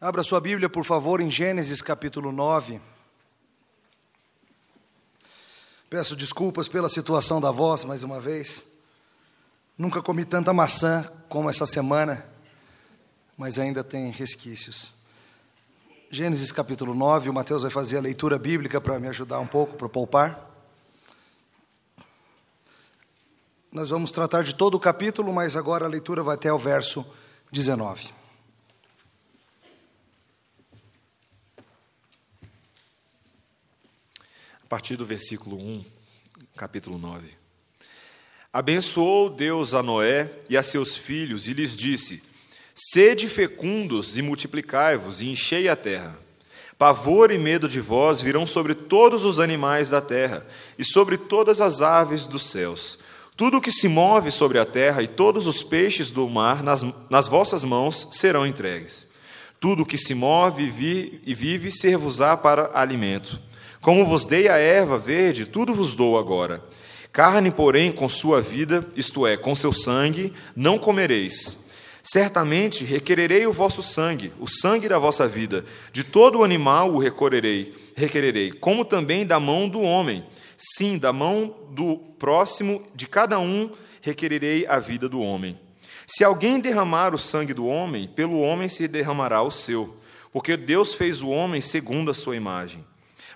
Abra sua Bíblia, por favor, em Gênesis capítulo 9. Peço desculpas pela situação da voz, mais uma vez. Nunca comi tanta maçã como essa semana, mas ainda tem resquícios. Gênesis capítulo 9, o Mateus vai fazer a leitura bíblica para me ajudar um pouco, para poupar. Nós vamos tratar de todo o capítulo, mas agora a leitura vai até o verso 19. Partir do versículo 1, capítulo 9. Abençoou Deus a Noé e a seus filhos e lhes disse: Sede fecundos e multiplicai-vos e enchei a terra. Pavor e medo de vós virão sobre todos os animais da terra e sobre todas as aves dos céus. Tudo o que se move sobre a terra e todos os peixes do mar nas, nas vossas mãos serão entregues. Tudo o que se move e, vi, e vive ser-vos-á para alimento. Como vos dei a erva verde, tudo vos dou agora. Carne, porém, com sua vida, isto é, com seu sangue, não comereis Certamente requererei o vosso sangue, o sangue da vossa vida. De todo o animal o requererei, requererei, como também da mão do homem. Sim, da mão do próximo de cada um requererei a vida do homem. Se alguém derramar o sangue do homem, pelo homem se derramará o seu, porque Deus fez o homem segundo a sua imagem.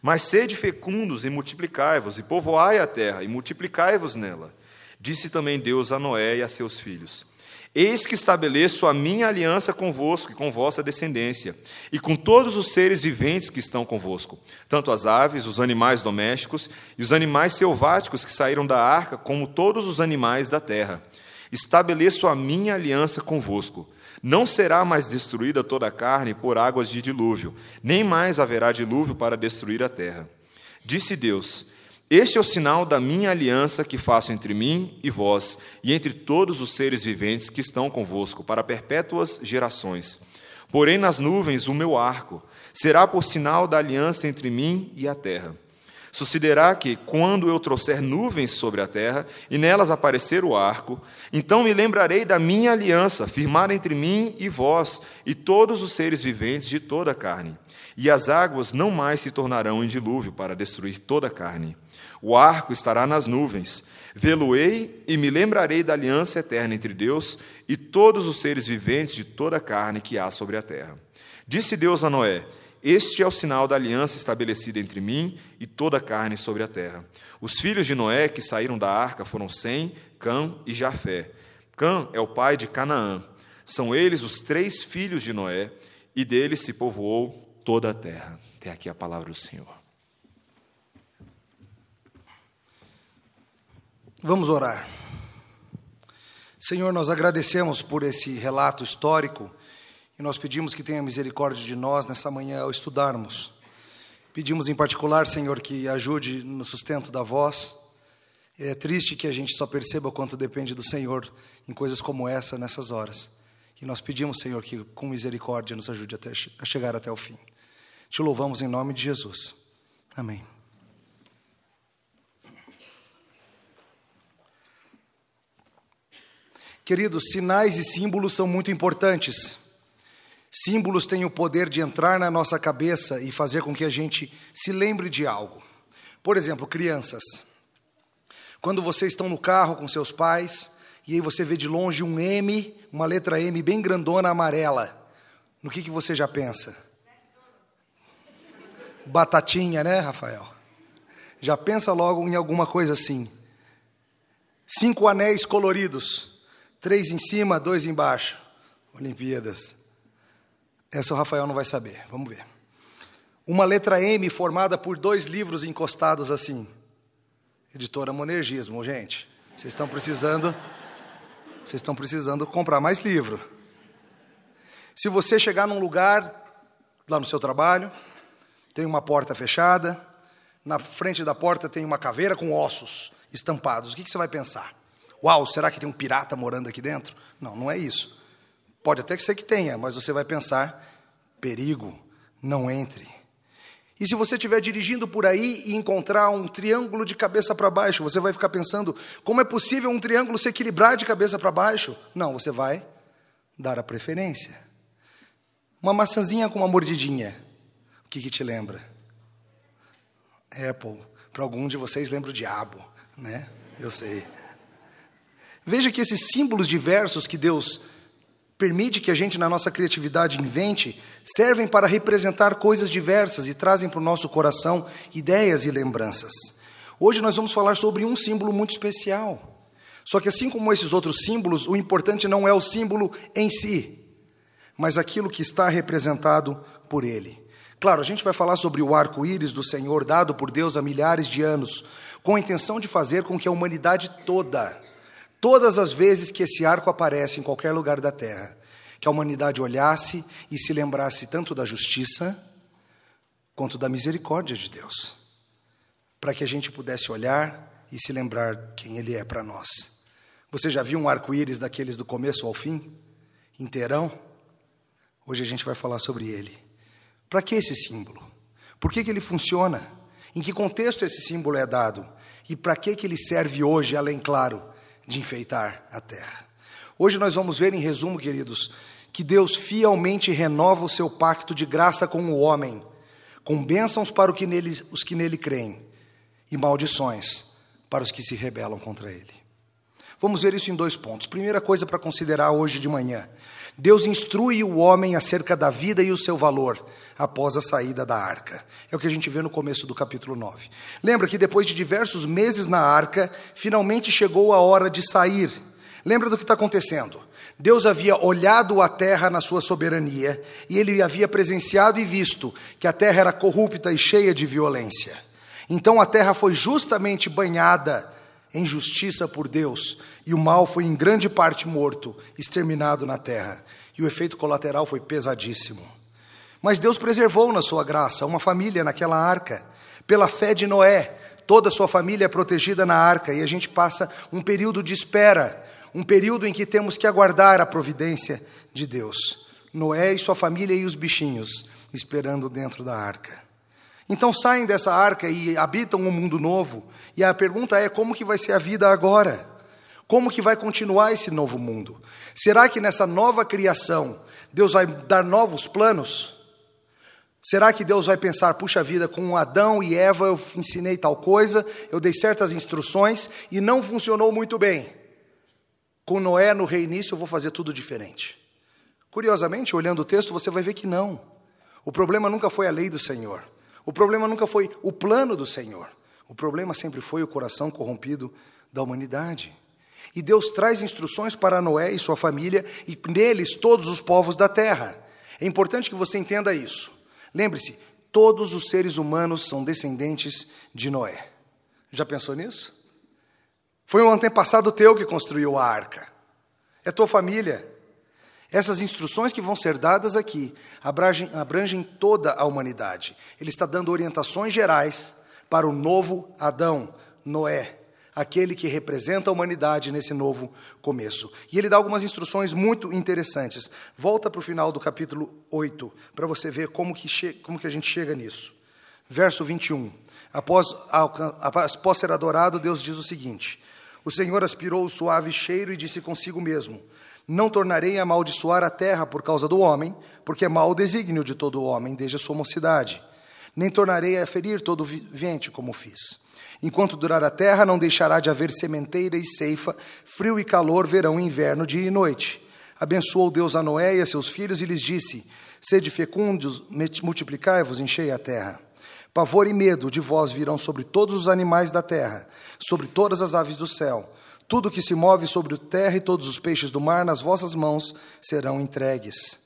Mas sede fecundos e multiplicai-vos, e povoai a terra, e multiplicai-vos nela. Disse também Deus a Noé e a seus filhos: Eis que estabeleço a minha aliança convosco e com vossa descendência, e com todos os seres viventes que estão convosco, tanto as aves, os animais domésticos e os animais selváticos que saíram da arca, como todos os animais da terra. Estabeleço a minha aliança convosco. Não será mais destruída toda a carne por águas de dilúvio, nem mais haverá dilúvio para destruir a terra. Disse Deus: este é o sinal da minha aliança que faço entre mim e vós, e entre todos os seres viventes que estão convosco, para perpétuas gerações. Porém, nas nuvens o meu arco será por sinal da aliança entre mim e a terra. Sucederá que, quando eu trouxer nuvens sobre a terra e nelas aparecer o arco, então me lembrarei da minha aliança, firmada entre mim e vós e todos os seres viventes de toda a carne. E as águas não mais se tornarão em dilúvio para destruir toda a carne. O arco estará nas nuvens. Vê-lo-ei e me lembrarei da aliança eterna entre Deus e todos os seres viventes de toda a carne que há sobre a terra. Disse Deus a Noé: Este é o sinal da aliança estabelecida entre mim e toda a carne sobre a terra. Os filhos de Noé que saíram da arca foram Sem, Cã e Jafé. Cã é o pai de Canaã. São eles os três filhos de Noé, e deles se povoou toda a terra. Até aqui a palavra do Senhor. Vamos orar. Senhor, nós agradecemos por esse relato histórico e nós pedimos que tenha misericórdia de nós nessa manhã ao estudarmos. Pedimos em particular, Senhor, que ajude no sustento da voz. É triste que a gente só perceba quanto depende do Senhor em coisas como essa, nessas horas. E nós pedimos, Senhor, que com misericórdia nos ajude até, a chegar até o fim. Te louvamos em nome de Jesus. Amém. Queridos, sinais e símbolos são muito importantes. Símbolos têm o poder de entrar na nossa cabeça e fazer com que a gente se lembre de algo. Por exemplo, crianças. Quando vocês estão no carro com seus pais e aí você vê de longe um M, uma letra M bem grandona amarela, no que, que você já pensa? Batatinha, né, Rafael? Já pensa logo em alguma coisa assim. Cinco anéis coloridos. Três em cima, dois embaixo. Olimpíadas. Essa o Rafael não vai saber. Vamos ver. Uma letra M formada por dois livros encostados assim. Editora Monergismo, gente. Vocês estão precisando. Vocês estão precisando comprar mais livro. Se você chegar num lugar, lá no seu trabalho, tem uma porta fechada, na frente da porta tem uma caveira com ossos estampados, o que, que você vai pensar? Uau, será que tem um pirata morando aqui dentro? Não, não é isso. Pode até ser que tenha, mas você vai pensar: perigo, não entre. E se você estiver dirigindo por aí e encontrar um triângulo de cabeça para baixo, você vai ficar pensando: como é possível um triângulo se equilibrar de cabeça para baixo? Não, você vai dar a preferência. Uma maçãzinha com uma mordidinha. O que, que te lembra? Apple. Para algum de vocês lembra o diabo, né? Eu sei. Veja que esses símbolos diversos que Deus permite que a gente, na nossa criatividade, invente, servem para representar coisas diversas e trazem para o nosso coração ideias e lembranças. Hoje nós vamos falar sobre um símbolo muito especial. Só que, assim como esses outros símbolos, o importante não é o símbolo em si, mas aquilo que está representado por ele. Claro, a gente vai falar sobre o arco-íris do Senhor dado por Deus há milhares de anos, com a intenção de fazer com que a humanidade toda, todas as vezes que esse arco aparece em qualquer lugar da terra, que a humanidade olhasse e se lembrasse tanto da justiça quanto da misericórdia de Deus, para que a gente pudesse olhar e se lembrar quem Ele é para nós. Você já viu um arco-íris daqueles do começo ao fim? Inteirão? Hoje a gente vai falar sobre ele. Para que esse símbolo? Por que, que ele funciona? Em que contexto esse símbolo é dado? E para que, que ele serve hoje, além, claro, de enfeitar a terra? Hoje nós vamos ver, em resumo, queridos, que Deus fielmente renova o seu pacto de graça com o homem, com bênçãos para que nele, os que nele creem e maldições para os que se rebelam contra ele. Vamos ver isso em dois pontos. Primeira coisa para considerar hoje de manhã: Deus instrui o homem acerca da vida e o seu valor após a saída da arca. É o que a gente vê no começo do capítulo 9. Lembra que depois de diversos meses na arca, finalmente chegou a hora de sair. Lembra do que está acontecendo? Deus havia olhado a terra na sua soberania e ele havia presenciado e visto que a terra era corrupta e cheia de violência. Então a terra foi justamente banhada em justiça por Deus, e o mal foi em grande parte morto, exterminado na terra, e o efeito colateral foi pesadíssimo. Mas Deus preservou na sua graça uma família naquela arca, pela fé de Noé, toda a sua família é protegida na arca, e a gente passa um período de espera, um período em que temos que aguardar a providência de Deus. Noé e sua família e os bichinhos esperando dentro da arca. Então saem dessa arca e habitam um mundo novo. E a pergunta é como que vai ser a vida agora? Como que vai continuar esse novo mundo? Será que nessa nova criação Deus vai dar novos planos? Será que Deus vai pensar, puxa vida, com Adão e Eva eu ensinei tal coisa, eu dei certas instruções e não funcionou muito bem. Com Noé no reinício eu vou fazer tudo diferente. Curiosamente, olhando o texto, você vai ver que não. O problema nunca foi a lei do Senhor. O problema nunca foi o plano do Senhor. O problema sempre foi o coração corrompido da humanidade. E Deus traz instruções para Noé e sua família e neles todos os povos da terra. É importante que você entenda isso. Lembre-se, todos os seres humanos são descendentes de Noé. Já pensou nisso? Foi um antepassado teu que construiu a arca. É tua família. Essas instruções que vão ser dadas aqui abrangem, abrangem toda a humanidade. Ele está dando orientações gerais para o novo Adão, Noé, aquele que representa a humanidade nesse novo começo. E ele dá algumas instruções muito interessantes. Volta para o final do capítulo 8, para você ver como que, como que a gente chega nisso. Verso 21. Após, após ser adorado, Deus diz o seguinte: O Senhor aspirou o suave cheiro e disse consigo mesmo: não tornarei a amaldiçoar a terra por causa do homem, porque é mau o desígnio de todo homem desde a sua mocidade. Nem tornarei a ferir todo vivente, como fiz. Enquanto durar a terra, não deixará de haver sementeira e ceifa, frio e calor, verão e inverno, dia e noite. Abençoou Deus a Noé e a seus filhos e lhes disse: Sede fecundos, multiplicai-vos, enchei a terra. Pavor e medo de vós virão sobre todos os animais da terra, sobre todas as aves do céu tudo que se move sobre a terra e todos os peixes do mar nas vossas mãos serão entregues.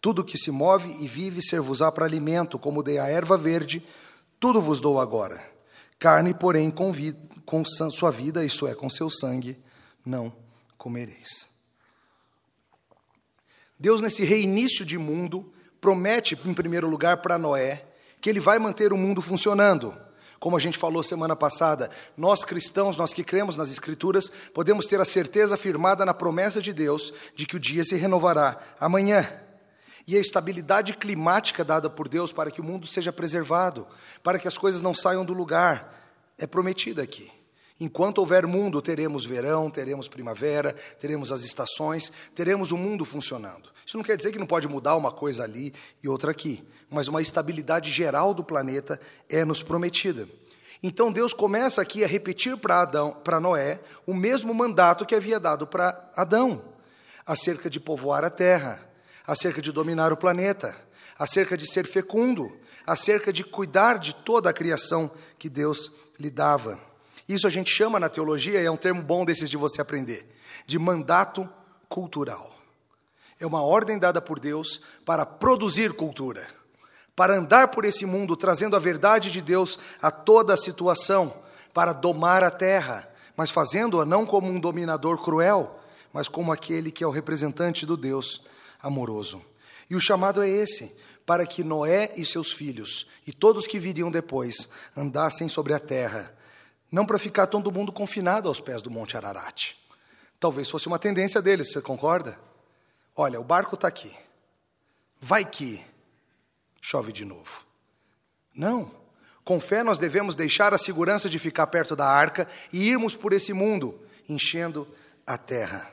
Tudo que se move e vive ser-vos-á para alimento, como dei a erva verde, tudo vos dou agora. Carne, porém, com, vi, com sua vida, isso é, com seu sangue, não comereis. Deus, nesse reinício de mundo, promete, em primeiro lugar, para Noé, que ele vai manter o mundo funcionando. Como a gente falou semana passada, nós cristãos, nós que cremos nas Escrituras, podemos ter a certeza firmada na promessa de Deus de que o dia se renovará amanhã. E a estabilidade climática dada por Deus para que o mundo seja preservado, para que as coisas não saiam do lugar, é prometida aqui. Enquanto houver mundo, teremos verão, teremos primavera, teremos as estações, teremos o mundo funcionando. Isso não quer dizer que não pode mudar uma coisa ali e outra aqui, mas uma estabilidade geral do planeta é nos prometida. Então Deus começa aqui a repetir para Adão, para Noé, o mesmo mandato que havia dado para Adão, acerca de povoar a terra, acerca de dominar o planeta, acerca de ser fecundo, acerca de cuidar de toda a criação que Deus lhe dava. Isso a gente chama na teologia, e é um termo bom desses de você aprender, de mandato cultural. É uma ordem dada por Deus para produzir cultura, para andar por esse mundo trazendo a verdade de Deus a toda a situação, para domar a terra, mas fazendo-a não como um dominador cruel, mas como aquele que é o representante do Deus amoroso. E o chamado é esse: para que Noé e seus filhos e todos que viriam depois andassem sobre a terra, não para ficar todo mundo confinado aos pés do Monte Ararat. Talvez fosse uma tendência deles, você concorda? Olha, o barco está aqui. Vai que chove de novo. Não. Com fé nós devemos deixar a segurança de ficar perto da arca e irmos por esse mundo, enchendo a terra.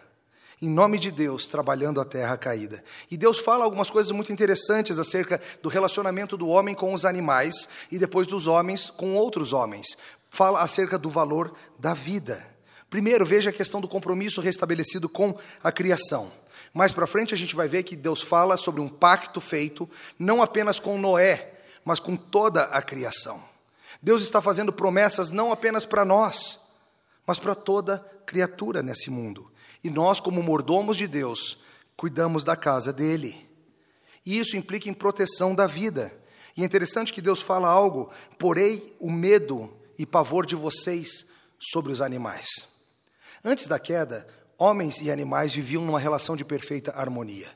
Em nome de Deus, trabalhando a terra caída. E Deus fala algumas coisas muito interessantes acerca do relacionamento do homem com os animais e depois dos homens com outros homens fala acerca do valor da vida. Primeiro, veja a questão do compromisso restabelecido com a criação. Mais para frente, a gente vai ver que Deus fala sobre um pacto feito não apenas com Noé, mas com toda a criação. Deus está fazendo promessas não apenas para nós, mas para toda criatura nesse mundo. E nós, como mordomos de Deus, cuidamos da casa dele. E isso implica em proteção da vida. E é interessante que Deus fala algo: porei o medo e pavor de vocês sobre os animais. Antes da queda, homens e animais viviam numa relação de perfeita harmonia.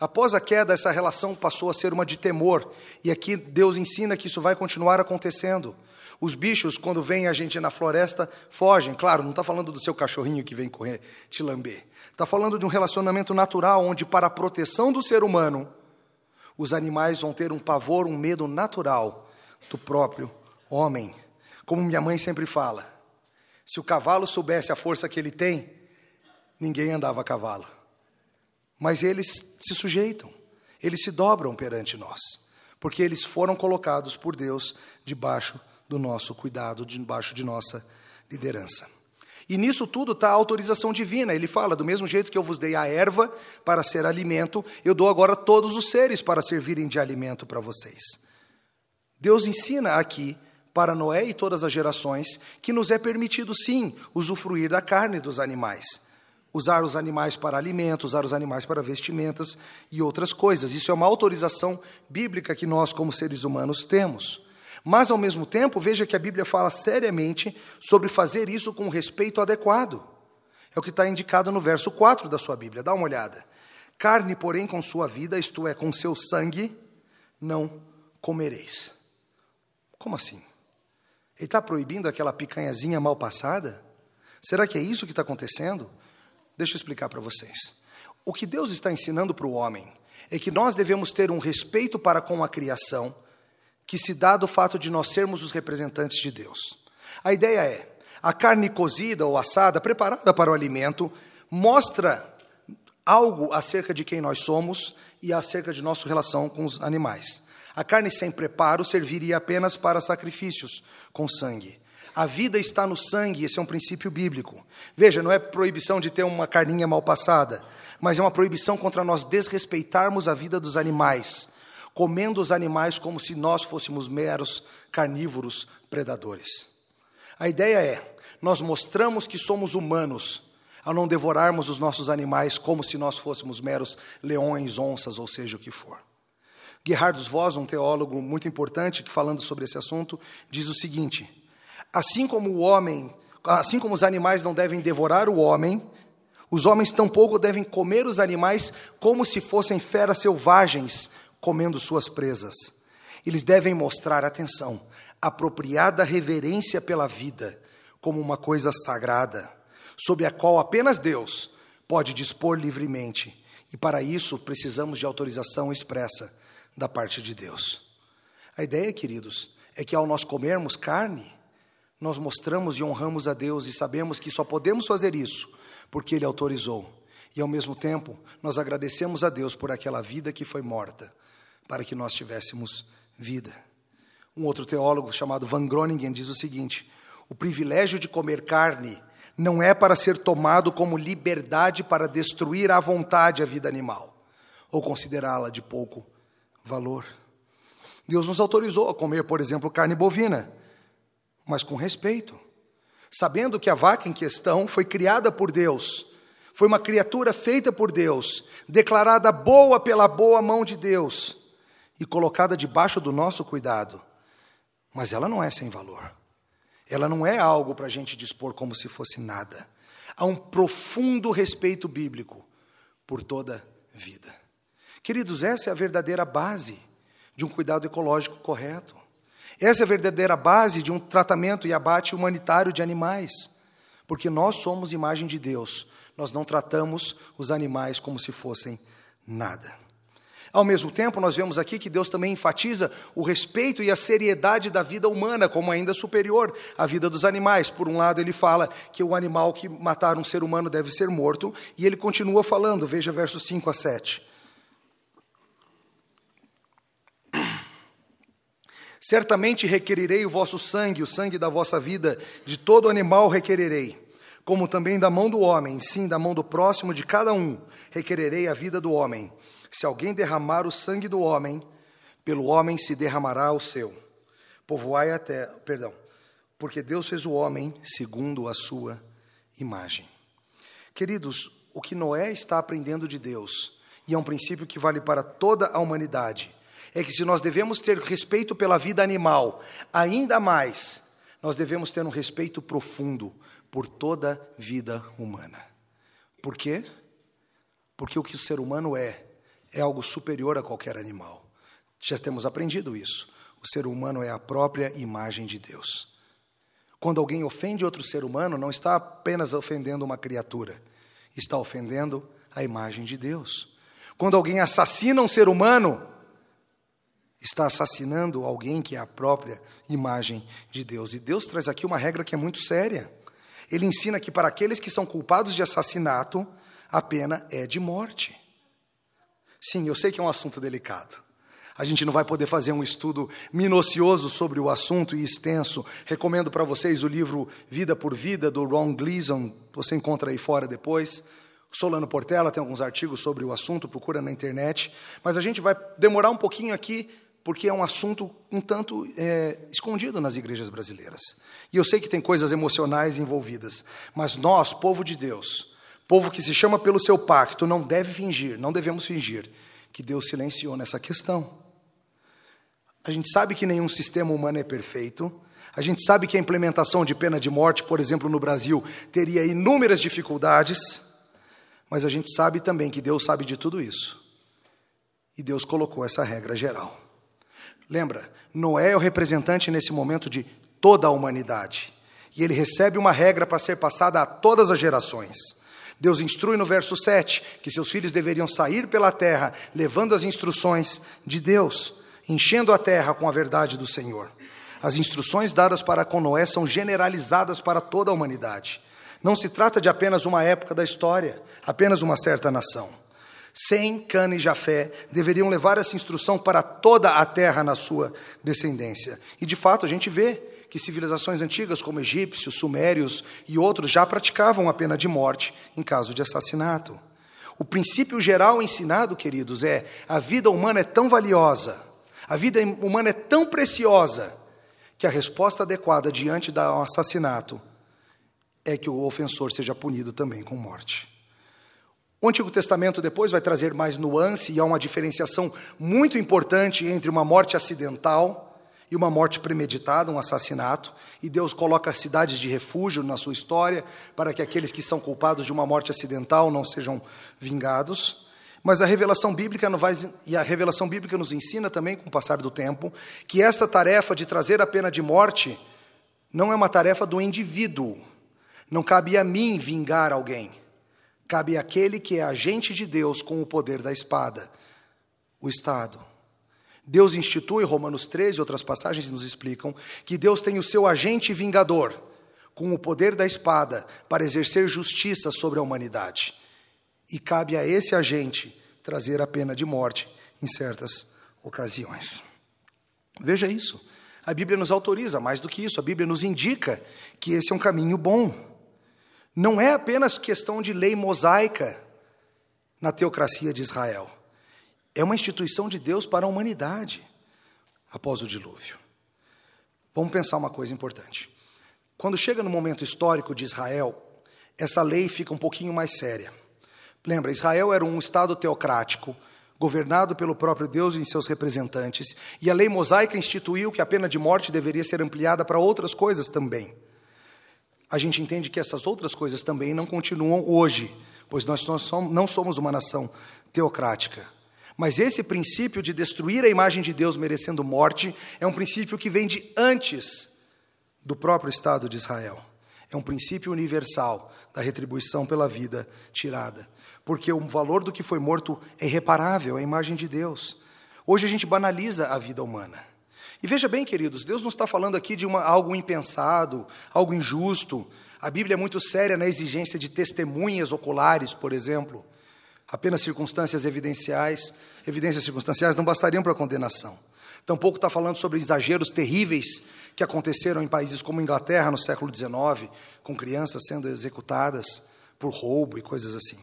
Após a queda, essa relação passou a ser uma de temor, e aqui Deus ensina que isso vai continuar acontecendo. Os bichos, quando vêm a gente na floresta, fogem. Claro, não está falando do seu cachorrinho que vem correr, te lamber. Está falando de um relacionamento natural, onde, para a proteção do ser humano, os animais vão ter um pavor, um medo natural do próprio homem. Como minha mãe sempre fala, se o cavalo soubesse a força que ele tem, ninguém andava a cavalo. Mas eles se sujeitam, eles se dobram perante nós, porque eles foram colocados por Deus debaixo do nosso cuidado, debaixo de nossa liderança. E nisso tudo está a autorização divina. Ele fala: do mesmo jeito que eu vos dei a erva para ser alimento, eu dou agora todos os seres para servirem de alimento para vocês. Deus ensina aqui para Noé e todas as gerações, que nos é permitido sim usufruir da carne dos animais. Usar os animais para alimento, usar os animais para vestimentas e outras coisas. Isso é uma autorização bíblica que nós, como seres humanos, temos. Mas, ao mesmo tempo, veja que a Bíblia fala seriamente sobre fazer isso com respeito adequado. É o que está indicado no verso 4 da sua Bíblia. Dá uma olhada. Carne, porém, com sua vida, isto é, com seu sangue, não comereis. Como assim? Ele está proibindo aquela picanhazinha mal passada? Será que é isso que está acontecendo? Deixa eu explicar para vocês. O que Deus está ensinando para o homem é que nós devemos ter um respeito para com a criação que se dá do fato de nós sermos os representantes de Deus. A ideia é: a carne cozida ou assada, preparada para o alimento, mostra algo acerca de quem nós somos e acerca de nossa relação com os animais. A carne sem preparo serviria apenas para sacrifícios com sangue. A vida está no sangue, esse é um princípio bíblico. Veja, não é proibição de ter uma carninha mal passada, mas é uma proibição contra nós desrespeitarmos a vida dos animais, comendo os animais como se nós fôssemos meros carnívoros predadores. A ideia é: nós mostramos que somos humanos ao não devorarmos os nossos animais como se nós fôssemos meros leões, onças, ou seja o que for. Gerhardus Voss, um teólogo muito importante que falando sobre esse assunto, diz o seguinte: assim como o homem, assim como os animais não devem devorar o homem, os homens tampouco devem comer os animais como se fossem feras selvagens comendo suas presas. Eles devem mostrar atenção, apropriada reverência pela vida, como uma coisa sagrada, sob a qual apenas Deus pode dispor livremente. E para isso precisamos de autorização expressa da parte de Deus. A ideia, queridos, é que ao nós comermos carne, nós mostramos e honramos a Deus e sabemos que só podemos fazer isso porque Ele autorizou. E ao mesmo tempo, nós agradecemos a Deus por aquela vida que foi morta, para que nós tivéssemos vida. Um outro teólogo chamado Van Groningen diz o seguinte: o privilégio de comer carne não é para ser tomado como liberdade para destruir à vontade a vida animal ou considerá-la de pouco valor. Deus nos autorizou a comer, por exemplo, carne bovina, mas com respeito, sabendo que a vaca em questão foi criada por Deus, foi uma criatura feita por Deus, declarada boa pela boa mão de Deus e colocada debaixo do nosso cuidado. Mas ela não é sem valor. Ela não é algo para a gente dispor como se fosse nada. Há um profundo respeito bíblico por toda vida. Queridos, essa é a verdadeira base de um cuidado ecológico correto. Essa é a verdadeira base de um tratamento e abate humanitário de animais. Porque nós somos imagem de Deus, nós não tratamos os animais como se fossem nada. Ao mesmo tempo, nós vemos aqui que Deus também enfatiza o respeito e a seriedade da vida humana como ainda superior à vida dos animais. Por um lado, ele fala que o animal que matar um ser humano deve ser morto, e ele continua falando, veja versos 5 a 7. Certamente requererei o vosso sangue, o sangue da vossa vida, de todo animal requererei, como também da mão do homem, sim, da mão do próximo de cada um, requererei a vida do homem. Se alguém derramar o sangue do homem, pelo homem se derramará o seu. Povoai a terra, perdão, porque Deus fez o homem segundo a sua imagem. Queridos, o que Noé está aprendendo de Deus, e é um princípio que vale para toda a humanidade, é que se nós devemos ter respeito pela vida animal, ainda mais, nós devemos ter um respeito profundo por toda vida humana. Por quê? Porque o que o ser humano é, é algo superior a qualquer animal. Já temos aprendido isso. O ser humano é a própria imagem de Deus. Quando alguém ofende outro ser humano, não está apenas ofendendo uma criatura, está ofendendo a imagem de Deus. Quando alguém assassina um ser humano, está assassinando alguém que é a própria imagem de Deus. E Deus traz aqui uma regra que é muito séria. Ele ensina que para aqueles que são culpados de assassinato, a pena é de morte. Sim, eu sei que é um assunto delicado. A gente não vai poder fazer um estudo minucioso sobre o assunto e extenso. Recomendo para vocês o livro Vida por Vida, do Ron Gleason. Você encontra aí fora depois. Solano Portela tem alguns artigos sobre o assunto, procura na internet. Mas a gente vai demorar um pouquinho aqui porque é um assunto um tanto é, escondido nas igrejas brasileiras. E eu sei que tem coisas emocionais envolvidas, mas nós, povo de Deus, povo que se chama pelo seu pacto, não deve fingir, não devemos fingir que Deus silenciou nessa questão. A gente sabe que nenhum sistema humano é perfeito. A gente sabe que a implementação de pena de morte, por exemplo, no Brasil, teria inúmeras dificuldades. Mas a gente sabe também que Deus sabe de tudo isso. E Deus colocou essa regra geral. Lembra, Noé é o representante nesse momento de toda a humanidade. E ele recebe uma regra para ser passada a todas as gerações. Deus instrui no verso 7 que seus filhos deveriam sair pela terra, levando as instruções de Deus, enchendo a terra com a verdade do Senhor. As instruções dadas para com Noé são generalizadas para toda a humanidade. Não se trata de apenas uma época da história, apenas uma certa nação. Sem, Cana e Jafé deveriam levar essa instrução para toda a terra na sua descendência. E de fato a gente vê que civilizações antigas, como egípcios, sumérios e outros, já praticavam a pena de morte em caso de assassinato. O princípio geral ensinado, queridos, é a vida humana é tão valiosa, a vida humana é tão preciosa, que a resposta adequada diante do assassinato é que o ofensor seja punido também com morte. O Antigo Testamento depois vai trazer mais nuance e há uma diferenciação muito importante entre uma morte acidental e uma morte premeditada, um assassinato, e Deus coloca cidades de refúgio na sua história para que aqueles que são culpados de uma morte acidental não sejam vingados. Mas a revelação bíblica vai, e a revelação bíblica nos ensina também, com o passar do tempo, que esta tarefa de trazer a pena de morte não é uma tarefa do indivíduo. Não cabe a mim vingar alguém. Cabe àquele que é agente de Deus com o poder da espada, o Estado. Deus institui, Romanos 13 e outras passagens nos explicam, que Deus tem o seu agente vingador, com o poder da espada, para exercer justiça sobre a humanidade. E cabe a esse agente trazer a pena de morte em certas ocasiões. Veja isso. A Bíblia nos autoriza mais do que isso, a Bíblia nos indica que esse é um caminho bom. Não é apenas questão de lei mosaica na teocracia de Israel é uma instituição de Deus para a humanidade após o dilúvio. Vamos pensar uma coisa importante. Quando chega no momento histórico de Israel, essa lei fica um pouquinho mais séria. Lembra, Israel era um estado teocrático, governado pelo próprio Deus e seus representantes, e a lei mosaica instituiu que a pena de morte deveria ser ampliada para outras coisas também. A gente entende que essas outras coisas também não continuam hoje, pois nós não somos uma nação teocrática. Mas esse princípio de destruir a imagem de Deus merecendo morte é um princípio que vem de antes do próprio Estado de Israel. É um princípio universal da retribuição pela vida tirada. Porque o valor do que foi morto é irreparável, é a imagem de Deus. Hoje a gente banaliza a vida humana. E veja bem, queridos, Deus não está falando aqui de uma, algo impensado, algo injusto. A Bíblia é muito séria na exigência de testemunhas oculares, por exemplo. Apenas circunstâncias evidenciais, evidências circunstanciais não bastariam para a condenação. Tampouco está falando sobre exageros terríveis que aconteceram em países como Inglaterra no século XIX, com crianças sendo executadas por roubo e coisas assim.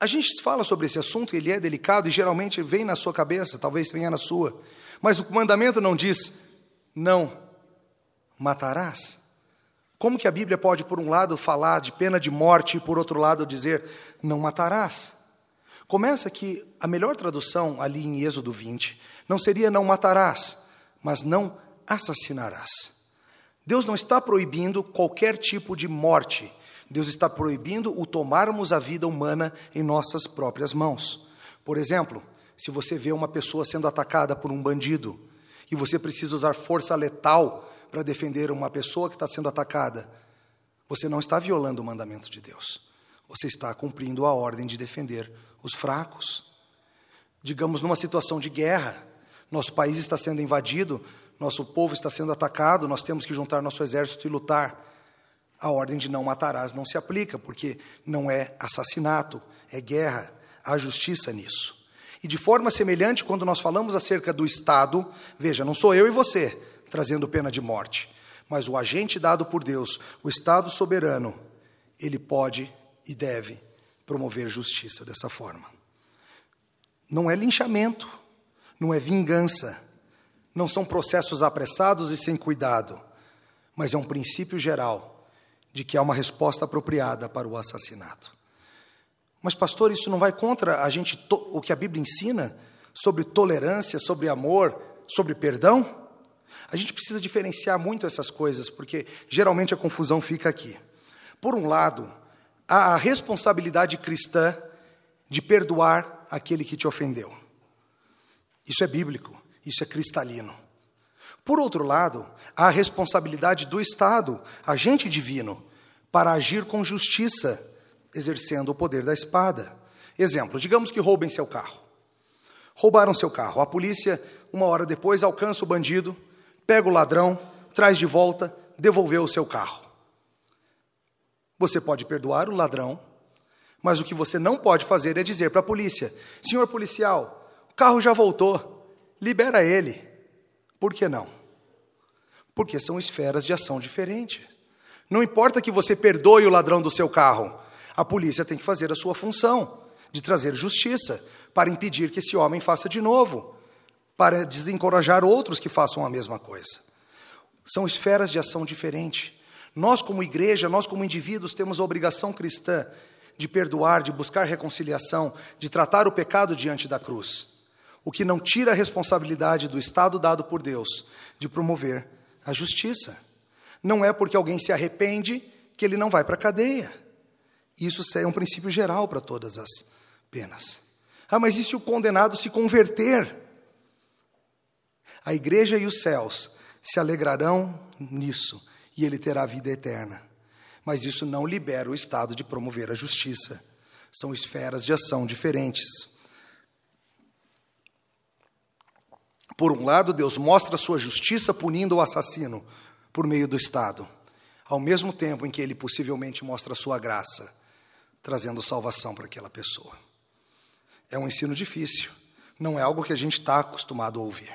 A gente fala sobre esse assunto, ele é delicado e geralmente vem na sua cabeça, talvez venha na sua, mas o mandamento não diz não matarás. Como que a Bíblia pode, por um lado, falar de pena de morte e, por outro lado, dizer não matarás? Começa que a melhor tradução ali em Êxodo 20 não seria não matarás, mas não assassinarás. Deus não está proibindo qualquer tipo de morte. Deus está proibindo o tomarmos a vida humana em nossas próprias mãos. Por exemplo, se você vê uma pessoa sendo atacada por um bandido e você precisa usar força letal para defender uma pessoa que está sendo atacada, você não está violando o mandamento de Deus. Você está cumprindo a ordem de defender os fracos. Digamos, numa situação de guerra, nosso país está sendo invadido, nosso povo está sendo atacado, nós temos que juntar nosso exército e lutar. A ordem de não matarás não se aplica, porque não é assassinato, é guerra. Há justiça nisso. E de forma semelhante, quando nós falamos acerca do Estado, veja, não sou eu e você, trazendo pena de morte. Mas o agente dado por Deus, o Estado soberano, ele pode e deve promover justiça dessa forma. Não é linchamento, não é vingança, não são processos apressados e sem cuidado, mas é um princípio geral de que há uma resposta apropriada para o assassinato. Mas, pastor, isso não vai contra a gente o que a Bíblia ensina sobre tolerância, sobre amor, sobre perdão? A gente precisa diferenciar muito essas coisas, porque geralmente a confusão fica aqui. Por um lado, há a responsabilidade cristã de perdoar aquele que te ofendeu. Isso é bíblico, isso é cristalino. Por outro lado, há a responsabilidade do Estado, agente divino, para agir com justiça, exercendo o poder da espada. Exemplo: digamos que roubem seu carro. Roubaram seu carro. A polícia, uma hora depois, alcança o bandido pega o ladrão, traz de volta, devolveu o seu carro. Você pode perdoar o ladrão, mas o que você não pode fazer é dizer para a polícia: senhor policial, o carro já voltou, libera ele. Por que não? Porque são esferas de ação diferentes. Não importa que você perdoe o ladrão do seu carro, a polícia tem que fazer a sua função de trazer justiça para impedir que esse homem faça de novo para desencorajar outros que façam a mesma coisa. São esferas de ação diferentes. Nós, como igreja, nós, como indivíduos, temos a obrigação cristã de perdoar, de buscar reconciliação, de tratar o pecado diante da cruz. O que não tira a responsabilidade do Estado dado por Deus de promover a justiça. Não é porque alguém se arrepende que ele não vai para a cadeia. Isso é um princípio geral para todas as penas. Ah, mas e se o condenado se converter? A igreja e os céus se alegrarão nisso e ele terá vida eterna. Mas isso não libera o Estado de promover a justiça. São esferas de ação diferentes. Por um lado, Deus mostra sua justiça punindo o assassino por meio do Estado, ao mesmo tempo em que ele possivelmente mostra sua graça, trazendo salvação para aquela pessoa. É um ensino difícil, não é algo que a gente está acostumado a ouvir.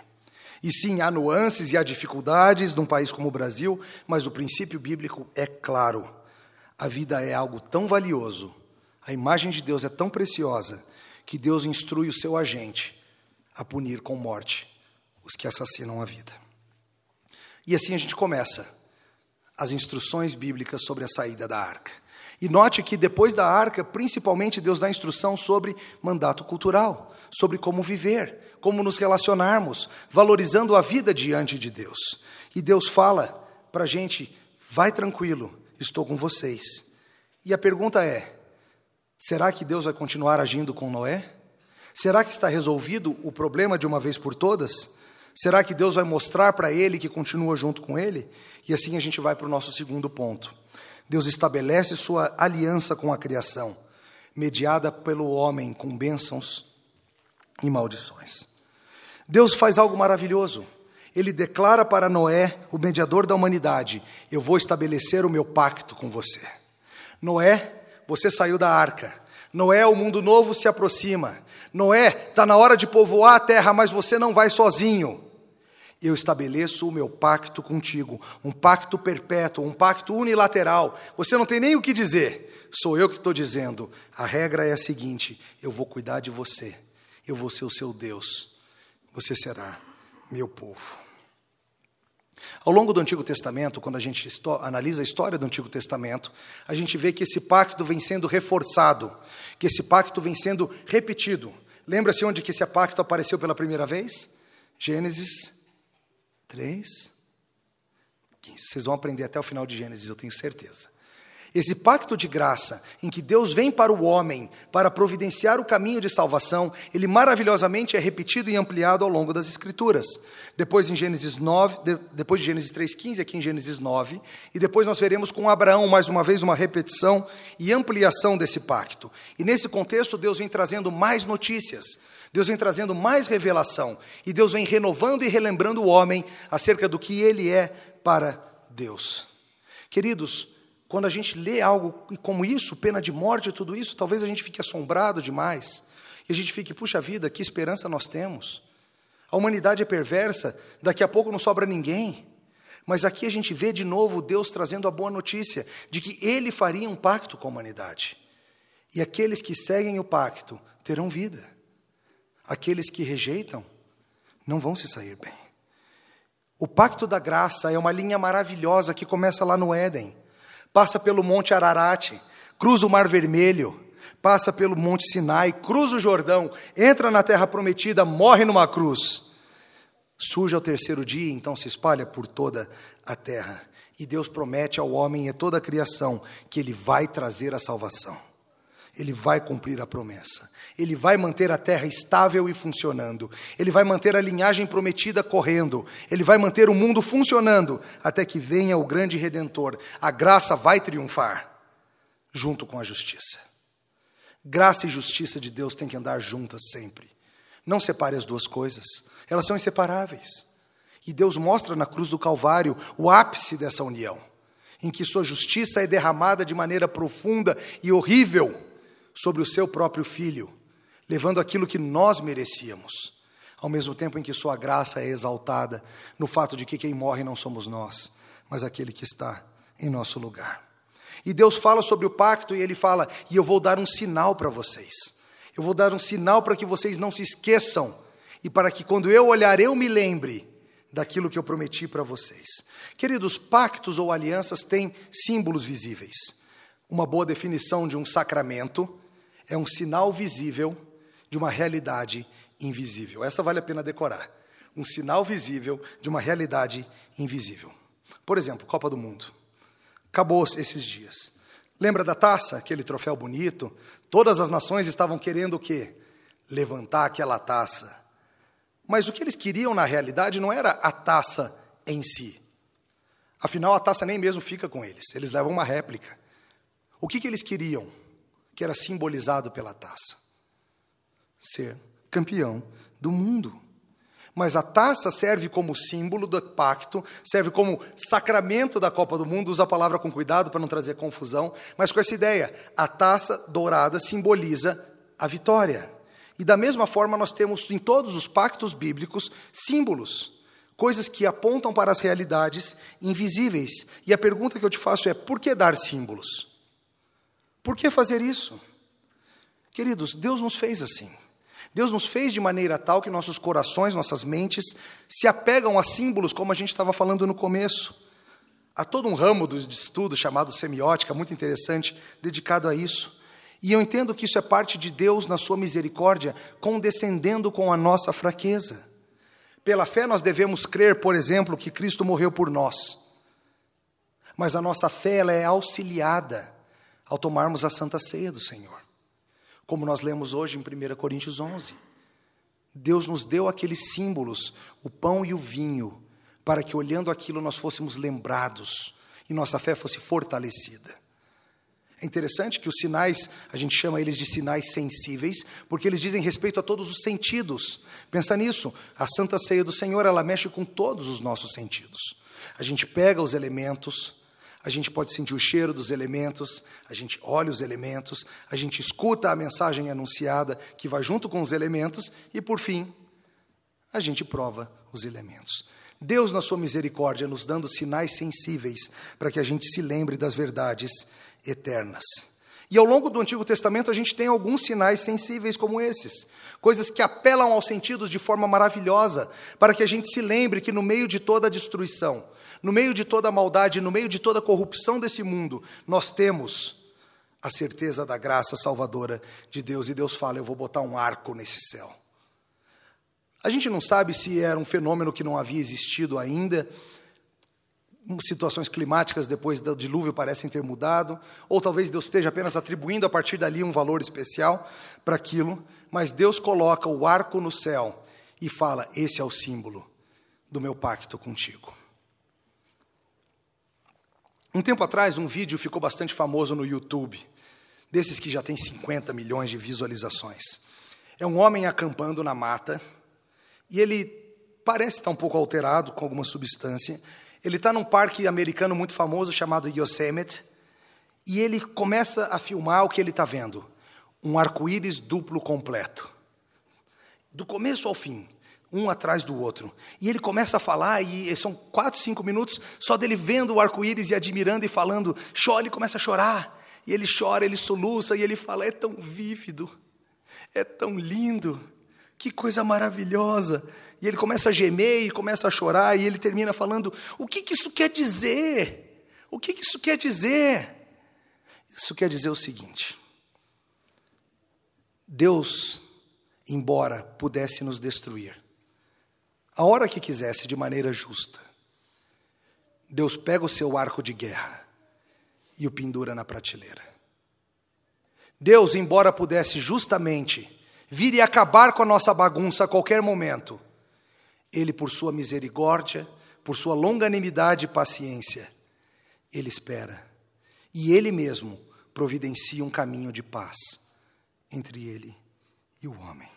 E sim, há nuances e há dificuldades num país como o Brasil, mas o princípio bíblico é claro. A vida é algo tão valioso, a imagem de Deus é tão preciosa, que Deus instrui o seu agente a punir com morte os que assassinam a vida. E assim a gente começa as instruções bíblicas sobre a saída da arca. E note que depois da arca, principalmente Deus dá instrução sobre mandato cultural, sobre como viver, como nos relacionarmos, valorizando a vida diante de Deus. E Deus fala para a gente: vai tranquilo, estou com vocês. E a pergunta é: será que Deus vai continuar agindo com Noé? Será que está resolvido o problema de uma vez por todas? Será que Deus vai mostrar para ele que continua junto com ele? E assim a gente vai para o nosso segundo ponto. Deus estabelece sua aliança com a criação, mediada pelo homem com bênçãos e maldições. Deus faz algo maravilhoso. Ele declara para Noé, o mediador da humanidade: Eu vou estabelecer o meu pacto com você. Noé, você saiu da arca. Noé, o mundo novo se aproxima. Noé, está na hora de povoar a terra, mas você não vai sozinho. Eu estabeleço o meu pacto contigo, um pacto perpétuo, um pacto unilateral. Você não tem nem o que dizer, sou eu que estou dizendo. A regra é a seguinte: eu vou cuidar de você, eu vou ser o seu Deus, você será meu povo. Ao longo do Antigo Testamento, quando a gente analisa a história do Antigo Testamento, a gente vê que esse pacto vem sendo reforçado, que esse pacto vem sendo repetido. Lembra-se onde que esse pacto apareceu pela primeira vez? Gênesis 3, 15. Vocês vão aprender até o final de Gênesis, eu tenho certeza. Esse pacto de graça, em que Deus vem para o homem para providenciar o caminho de salvação, ele maravilhosamente é repetido e ampliado ao longo das Escrituras. Depois em Gênesis 9, depois de Gênesis 3,15, aqui em Gênesis 9, e depois nós veremos com Abraão, mais uma vez, uma repetição e ampliação desse pacto. E nesse contexto, Deus vem trazendo mais notícias, Deus vem trazendo mais revelação, e Deus vem renovando e relembrando o homem acerca do que ele é para Deus. Queridos, quando a gente lê algo como isso, pena de morte tudo isso, talvez a gente fique assombrado demais. E a gente fique, puxa vida, que esperança nós temos. A humanidade é perversa, daqui a pouco não sobra ninguém. Mas aqui a gente vê de novo Deus trazendo a boa notícia de que Ele faria um pacto com a humanidade. E aqueles que seguem o pacto terão vida. Aqueles que rejeitam não vão se sair bem. O pacto da graça é uma linha maravilhosa que começa lá no Éden passa pelo Monte Ararat, cruza o Mar Vermelho, passa pelo Monte Sinai, cruza o Jordão, entra na Terra Prometida, morre numa cruz. Surge ao terceiro dia, então se espalha por toda a terra. E Deus promete ao homem e toda a criação que ele vai trazer a salvação. Ele vai cumprir a promessa. Ele vai manter a terra estável e funcionando. Ele vai manter a linhagem prometida correndo. Ele vai manter o mundo funcionando até que venha o grande redentor. A graça vai triunfar junto com a justiça. Graça e justiça de Deus têm que andar juntas sempre. Não separe as duas coisas. Elas são inseparáveis. E Deus mostra na cruz do Calvário o ápice dessa união, em que sua justiça é derramada de maneira profunda e horrível sobre o seu próprio filho, levando aquilo que nós merecíamos, ao mesmo tempo em que sua graça é exaltada no fato de que quem morre não somos nós, mas aquele que está em nosso lugar. E Deus fala sobre o pacto e ele fala: "E eu vou dar um sinal para vocês. Eu vou dar um sinal para que vocês não se esqueçam e para que quando eu olhar eu me lembre daquilo que eu prometi para vocês." Queridos, pactos ou alianças têm símbolos visíveis. Uma boa definição de um sacramento é um sinal visível de uma realidade invisível. Essa vale a pena decorar. Um sinal visível de uma realidade invisível. Por exemplo, Copa do Mundo. Acabou esses dias. Lembra da taça, aquele troféu bonito? Todas as nações estavam querendo o quê? Levantar aquela taça. Mas o que eles queriam na realidade não era a taça em si. Afinal, a taça nem mesmo fica com eles, eles levam uma réplica. O que, que eles queriam? Que era simbolizado pela taça. Ser campeão do mundo. Mas a taça serve como símbolo do pacto, serve como sacramento da Copa do Mundo, usa a palavra com cuidado para não trazer confusão, mas com essa ideia: a taça dourada simboliza a vitória. E da mesma forma, nós temos em todos os pactos bíblicos símbolos, coisas que apontam para as realidades invisíveis. E a pergunta que eu te faço é: por que dar símbolos? Por que fazer isso? Queridos, Deus nos fez assim. Deus nos fez de maneira tal que nossos corações, nossas mentes, se apegam a símbolos, como a gente estava falando no começo. Há todo um ramo de estudo chamado semiótica, muito interessante, dedicado a isso. E eu entendo que isso é parte de Deus, na sua misericórdia, condescendendo com a nossa fraqueza. Pela fé, nós devemos crer, por exemplo, que Cristo morreu por nós. Mas a nossa fé ela é auxiliada ao tomarmos a santa ceia do Senhor como nós lemos hoje em 1 Coríntios 11. Deus nos deu aqueles símbolos, o pão e o vinho, para que olhando aquilo nós fôssemos lembrados e nossa fé fosse fortalecida. É interessante que os sinais, a gente chama eles de sinais sensíveis, porque eles dizem respeito a todos os sentidos. Pensa nisso, a Santa Ceia do Senhor, ela mexe com todos os nossos sentidos. A gente pega os elementos, a gente pode sentir o cheiro dos elementos, a gente olha os elementos, a gente escuta a mensagem anunciada que vai junto com os elementos e, por fim, a gente prova os elementos. Deus, na sua misericórdia, nos dando sinais sensíveis para que a gente se lembre das verdades eternas. E ao longo do Antigo Testamento a gente tem alguns sinais sensíveis como esses, coisas que apelam aos sentidos de forma maravilhosa, para que a gente se lembre que no meio de toda a destruição, no meio de toda a maldade, no meio de toda a corrupção desse mundo, nós temos a certeza da graça salvadora de Deus. E Deus fala: Eu vou botar um arco nesse céu. A gente não sabe se era um fenômeno que não havia existido ainda, situações climáticas depois do dilúvio parecem ter mudado, ou talvez Deus esteja apenas atribuindo a partir dali um valor especial para aquilo, mas Deus coloca o arco no céu e fala: Esse é o símbolo do meu pacto contigo. Um tempo atrás, um vídeo ficou bastante famoso no YouTube, desses que já tem 50 milhões de visualizações. É um homem acampando na mata e ele parece estar um pouco alterado com alguma substância. Ele está num parque americano muito famoso chamado Yosemite e ele começa a filmar o que ele está vendo: um arco-íris duplo completo, do começo ao fim um atrás do outro. E ele começa a falar, e são quatro, cinco minutos só dele vendo o arco-íris e admirando e falando. Chora, ele começa a chorar. E ele chora, ele soluça, e ele fala: é tão vívido, é tão lindo, que coisa maravilhosa. E ele começa a gemer e começa a chorar, e ele termina falando: o que, que isso quer dizer? O que, que isso quer dizer? Isso quer dizer o seguinte: Deus, embora pudesse nos destruir, a hora que quisesse, de maneira justa. Deus pega o seu arco de guerra e o pendura na prateleira. Deus, embora pudesse justamente vir e acabar com a nossa bagunça a qualquer momento, Ele, por sua misericórdia, por sua longanimidade e paciência, Ele espera. E Ele mesmo providencia um caminho de paz entre Ele e o homem.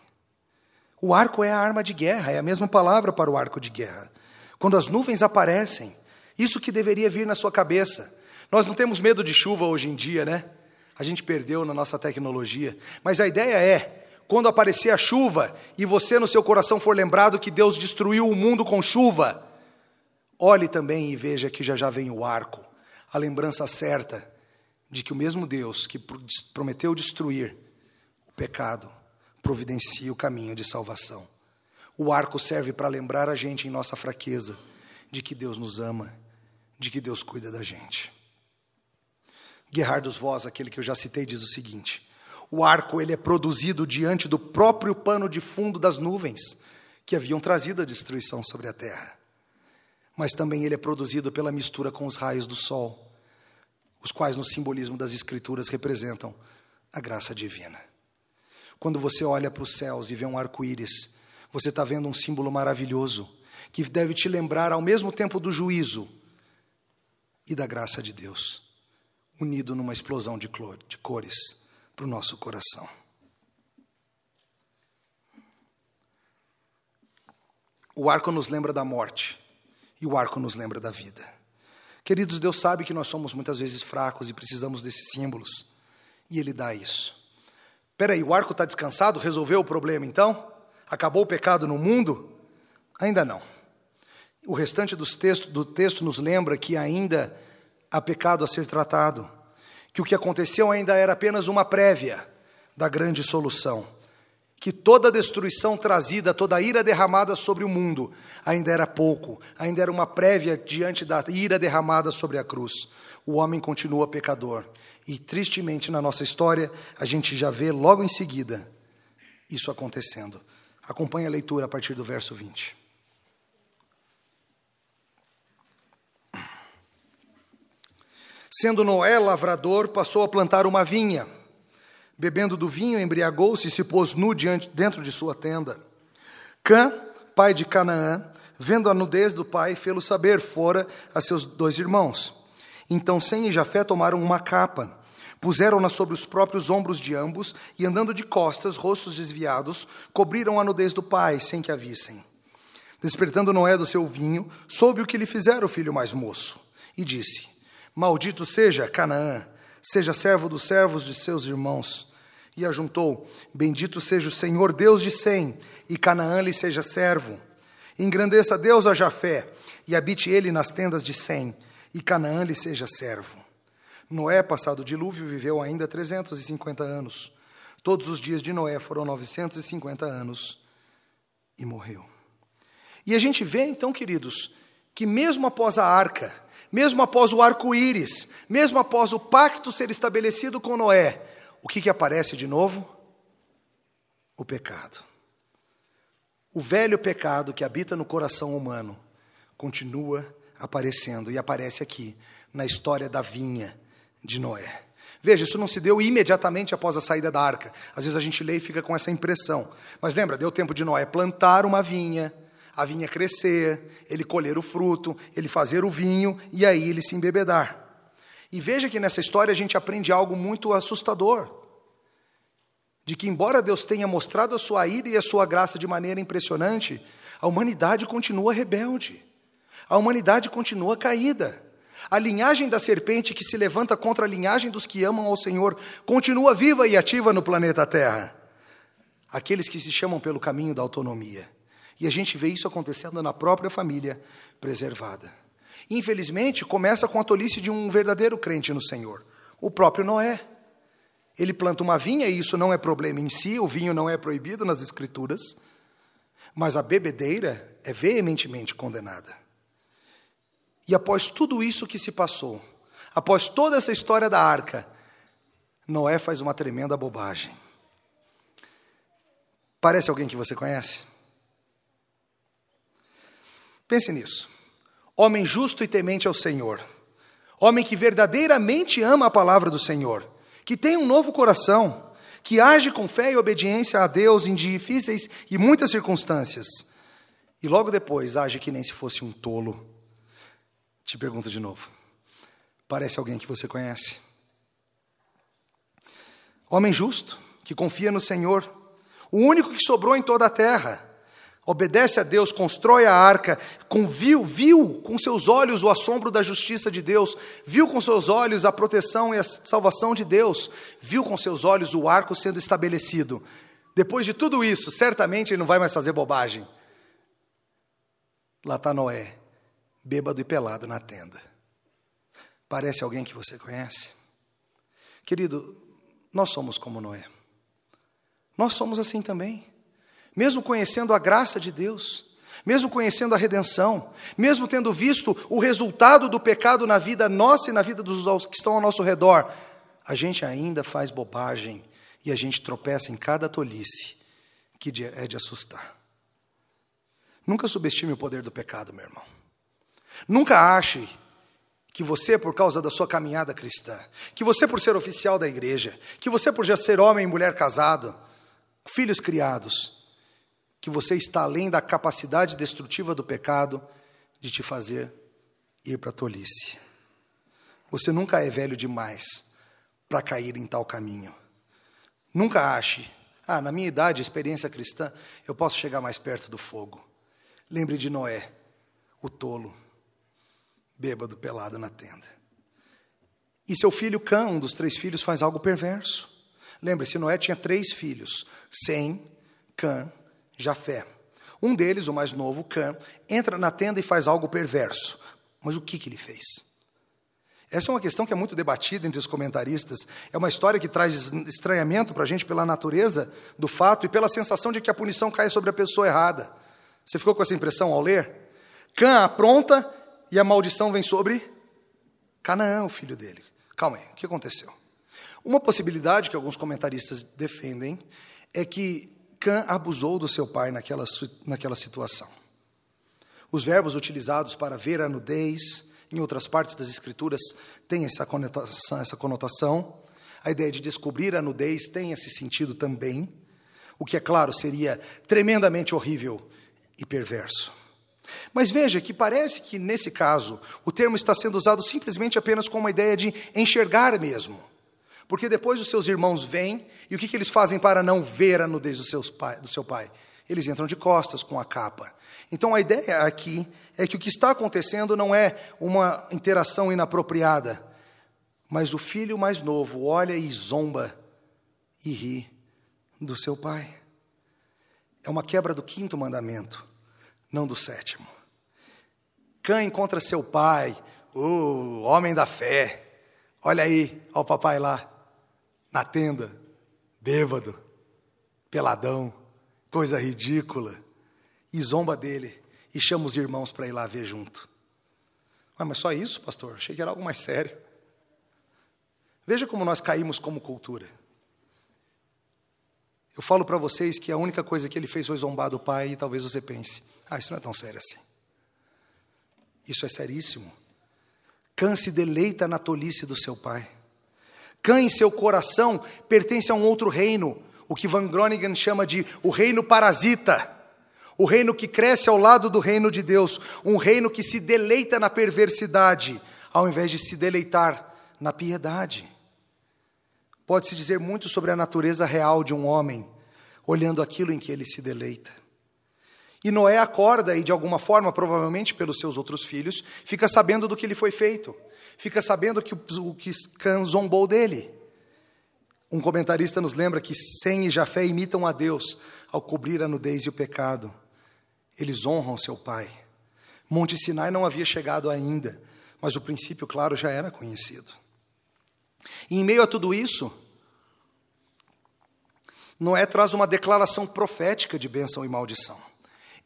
O arco é a arma de guerra, é a mesma palavra para o arco de guerra. Quando as nuvens aparecem, isso que deveria vir na sua cabeça. Nós não temos medo de chuva hoje em dia, né? A gente perdeu na nossa tecnologia. Mas a ideia é, quando aparecer a chuva e você no seu coração for lembrado que Deus destruiu o mundo com chuva, olhe também e veja que já já vem o arco, a lembrança certa de que o mesmo Deus que prometeu destruir o pecado providencia o caminho de salvação. O arco serve para lembrar a gente em nossa fraqueza de que Deus nos ama, de que Deus cuida da gente. Guerrar dos Vós, aquele que eu já citei, diz o seguinte: o arco ele é produzido diante do próprio pano de fundo das nuvens que haviam trazido a destruição sobre a terra. Mas também ele é produzido pela mistura com os raios do sol, os quais no simbolismo das escrituras representam a graça divina. Quando você olha para os céus e vê um arco-íris, você está vendo um símbolo maravilhoso que deve te lembrar ao mesmo tempo do juízo e da graça de Deus, unido numa explosão de cores para o nosso coração. O arco nos lembra da morte e o arco nos lembra da vida. Queridos, Deus sabe que nós somos muitas vezes fracos e precisamos desses símbolos, e Ele dá isso. Peraí, o arco está descansado? Resolveu o problema então? Acabou o pecado no mundo? Ainda não. O restante textos, do texto nos lembra que ainda há pecado a ser tratado, que o que aconteceu ainda era apenas uma prévia da grande solução, que toda a destruição trazida, toda a ira derramada sobre o mundo ainda era pouco, ainda era uma prévia diante da ira derramada sobre a cruz. O homem continua pecador. E tristemente na nossa história, a gente já vê logo em seguida isso acontecendo. Acompanhe a leitura a partir do verso 20. Sendo Noé lavrador, passou a plantar uma vinha. Bebendo do vinho, embriagou-se e se pôs nu diante, dentro de sua tenda. Cã, pai de Canaã, vendo a nudez do pai, fê-lo saber, fora a seus dois irmãos. Então Sem e Jafé tomaram uma capa, puseram-na sobre os próprios ombros de ambos, e andando de costas, rostos desviados, cobriram a nudez do pai, sem que a vissem. Despertando Noé do seu vinho, soube o que lhe fizera o filho mais moço, e disse: Maldito seja Canaã, seja servo dos servos de seus irmãos. E ajuntou: Bendito seja o Senhor Deus de Sem, e Canaã lhe seja servo. Engrandeça Deus a Jafé, e habite ele nas tendas de Sem, e Canaã lhe seja servo. Noé, passado o dilúvio, viveu ainda 350 anos. Todos os dias de Noé foram 950 anos e morreu. E a gente vê então, queridos, que mesmo após a arca, mesmo após o arco-íris, mesmo após o pacto ser estabelecido com Noé, o que, que aparece de novo? O pecado. O velho pecado que habita no coração humano continua aparecendo e aparece aqui na história da vinha de Noé. Veja, isso não se deu imediatamente após a saída da arca. Às vezes a gente lê e fica com essa impressão. Mas lembra, deu tempo de Noé plantar uma vinha, a vinha crescer, ele colher o fruto, ele fazer o vinho e aí ele se embebedar. E veja que nessa história a gente aprende algo muito assustador. De que, embora Deus tenha mostrado a sua ira e a sua graça de maneira impressionante, a humanidade continua rebelde. A humanidade continua caída. A linhagem da serpente que se levanta contra a linhagem dos que amam ao Senhor continua viva e ativa no planeta Terra. Aqueles que se chamam pelo caminho da autonomia. E a gente vê isso acontecendo na própria família preservada. Infelizmente, começa com a tolice de um verdadeiro crente no Senhor, o próprio Noé. Ele planta uma vinha, e isso não é problema em si, o vinho não é proibido nas Escrituras, mas a bebedeira é veementemente condenada. E após tudo isso que se passou, após toda essa história da arca, Noé faz uma tremenda bobagem. Parece alguém que você conhece? Pense nisso. Homem justo e temente ao Senhor. Homem que verdadeiramente ama a palavra do Senhor. Que tem um novo coração. Que age com fé e obediência a Deus em difíceis e muitas circunstâncias. E logo depois age que nem se fosse um tolo. Te pergunto de novo. Parece alguém que você conhece? Homem justo, que confia no Senhor, o único que sobrou em toda a terra obedece a Deus, constrói a arca, viu, viu com seus olhos o assombro da justiça de Deus, viu com seus olhos a proteção e a salvação de Deus, viu com seus olhos o arco sendo estabelecido. Depois de tudo isso, certamente ele não vai mais fazer bobagem. Lá está Noé, bêbado e pelado na tenda. Parece alguém que você conhece? Querido, nós somos como Noé. Nós somos assim também mesmo conhecendo a graça de Deus, mesmo conhecendo a redenção, mesmo tendo visto o resultado do pecado na vida nossa e na vida dos que estão ao nosso redor, a gente ainda faz bobagem e a gente tropeça em cada tolice que é de assustar. Nunca subestime o poder do pecado, meu irmão. Nunca ache que você, por causa da sua caminhada cristã, que você, por ser oficial da igreja, que você, por já ser homem e mulher casado, filhos criados, que você está além da capacidade destrutiva do pecado de te fazer ir para a tolice. Você nunca é velho demais para cair em tal caminho. Nunca ache, ah, na minha idade, experiência cristã, eu posso chegar mais perto do fogo. Lembre de Noé, o tolo, bêbado, pelado na tenda. E seu filho Cã, um dos três filhos, faz algo perverso. Lembre-se, Noé tinha três filhos: Sem, Cã, Jafé. Um deles, o mais novo, Cã, entra na tenda e faz algo perverso. Mas o que, que ele fez? Essa é uma questão que é muito debatida entre os comentaristas. É uma história que traz estranhamento para a gente pela natureza do fato e pela sensação de que a punição cai sobre a pessoa errada. Você ficou com essa impressão ao ler? Cã apronta e a maldição vem sobre Canaã, o filho dele. Calma aí, o que aconteceu? Uma possibilidade que alguns comentaristas defendem é que Cã abusou do seu pai naquela, naquela situação. Os verbos utilizados para ver a nudez, em outras partes das Escrituras, têm essa conotação, essa conotação. A ideia de descobrir a nudez tem esse sentido também, o que, é claro, seria tremendamente horrível e perverso. Mas veja que parece que, nesse caso, o termo está sendo usado simplesmente apenas com uma ideia de enxergar mesmo. Porque depois os seus irmãos vêm, e o que, que eles fazem para não ver a nudez do, seus pai, do seu pai? Eles entram de costas com a capa. Então a ideia aqui é que o que está acontecendo não é uma interação inapropriada, mas o filho mais novo olha e zomba e ri do seu pai. É uma quebra do quinto mandamento, não do sétimo. Cã encontra seu pai, o homem da fé. Olha aí, olha o papai lá, na tenda, bêbado, peladão, coisa ridícula e zomba dele e chama os irmãos para ir lá ver junto. Ué, mas só isso, pastor? Achei que era algo mais sério. Veja como nós caímos como cultura. Eu falo para vocês que a única coisa que ele fez foi zombar do pai, e talvez você pense: ah, isso não é tão sério assim. Isso é seríssimo. Cã se deleita na tolice do seu pai. Cã em seu coração pertence a um outro reino, o que Van Groningen chama de o reino parasita o reino que cresce ao lado do reino de Deus, um reino que se deleita na perversidade, ao invés de se deleitar na piedade. Pode-se dizer muito sobre a natureza real de um homem, olhando aquilo em que ele se deleita. E Noé acorda e, de alguma forma, provavelmente pelos seus outros filhos, fica sabendo do que lhe foi feito, fica sabendo que o que Can zombou dele. Um comentarista nos lembra que Sem e Jafé imitam a Deus ao cobrir a nudez e o pecado. Eles honram seu pai. Monte Sinai não havia chegado ainda, mas o princípio, claro, já era conhecido. E em meio a tudo isso, Noé traz uma declaração profética de bênção e maldição.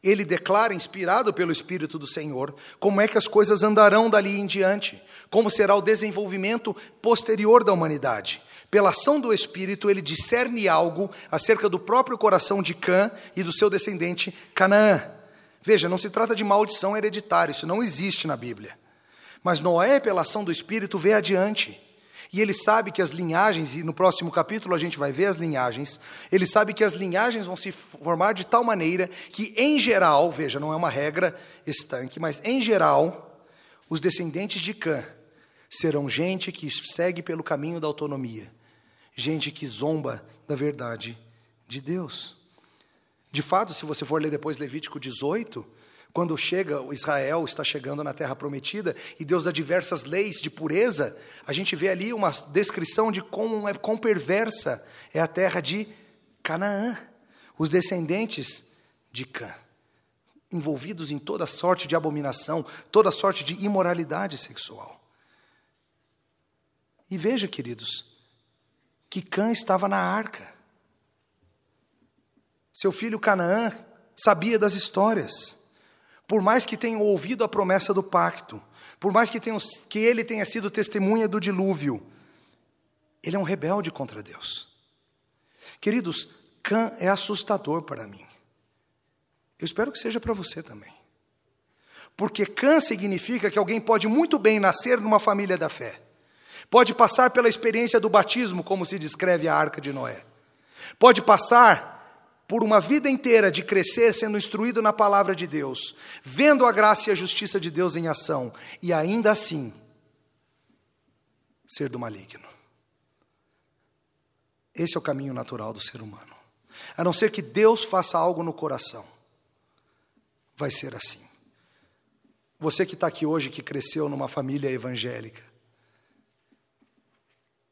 Ele declara, inspirado pelo Espírito do Senhor, como é que as coisas andarão dali em diante, como será o desenvolvimento posterior da humanidade. Pela ação do Espírito, ele discerne algo acerca do próprio coração de Cã e do seu descendente Canaã. Veja, não se trata de maldição hereditária, isso não existe na Bíblia. Mas Noé, pela ação do Espírito, vê adiante. E ele sabe que as linhagens, e no próximo capítulo a gente vai ver as linhagens, ele sabe que as linhagens vão se formar de tal maneira que, em geral, veja, não é uma regra estanque, mas em geral, os descendentes de Cã serão gente que segue pelo caminho da autonomia, gente que zomba da verdade de Deus. De fato, se você for ler depois Levítico 18, quando chega Israel está chegando na terra prometida e Deus dá diversas leis de pureza, a gente vê ali uma descrição de como é quão perversa é a terra de Canaã, os descendentes de Cã, envolvidos em toda sorte de abominação, toda sorte de imoralidade sexual. E veja, queridos, que Cã estava na arca. Seu filho Canaã sabia das histórias. Por mais que tenham ouvido a promessa do pacto, por mais que, tenham, que ele tenha sido testemunha do dilúvio, ele é um rebelde contra Deus. Queridos, Cã é assustador para mim. Eu espero que seja para você também. Porque Cã significa que alguém pode muito bem nascer numa família da fé. Pode passar pela experiência do batismo, como se descreve a arca de Noé. Pode passar por uma vida inteira de crescer sendo instruído na palavra de Deus, vendo a graça e a justiça de Deus em ação, e ainda assim ser do maligno. Esse é o caminho natural do ser humano. A não ser que Deus faça algo no coração, vai ser assim. Você que está aqui hoje, que cresceu numa família evangélica,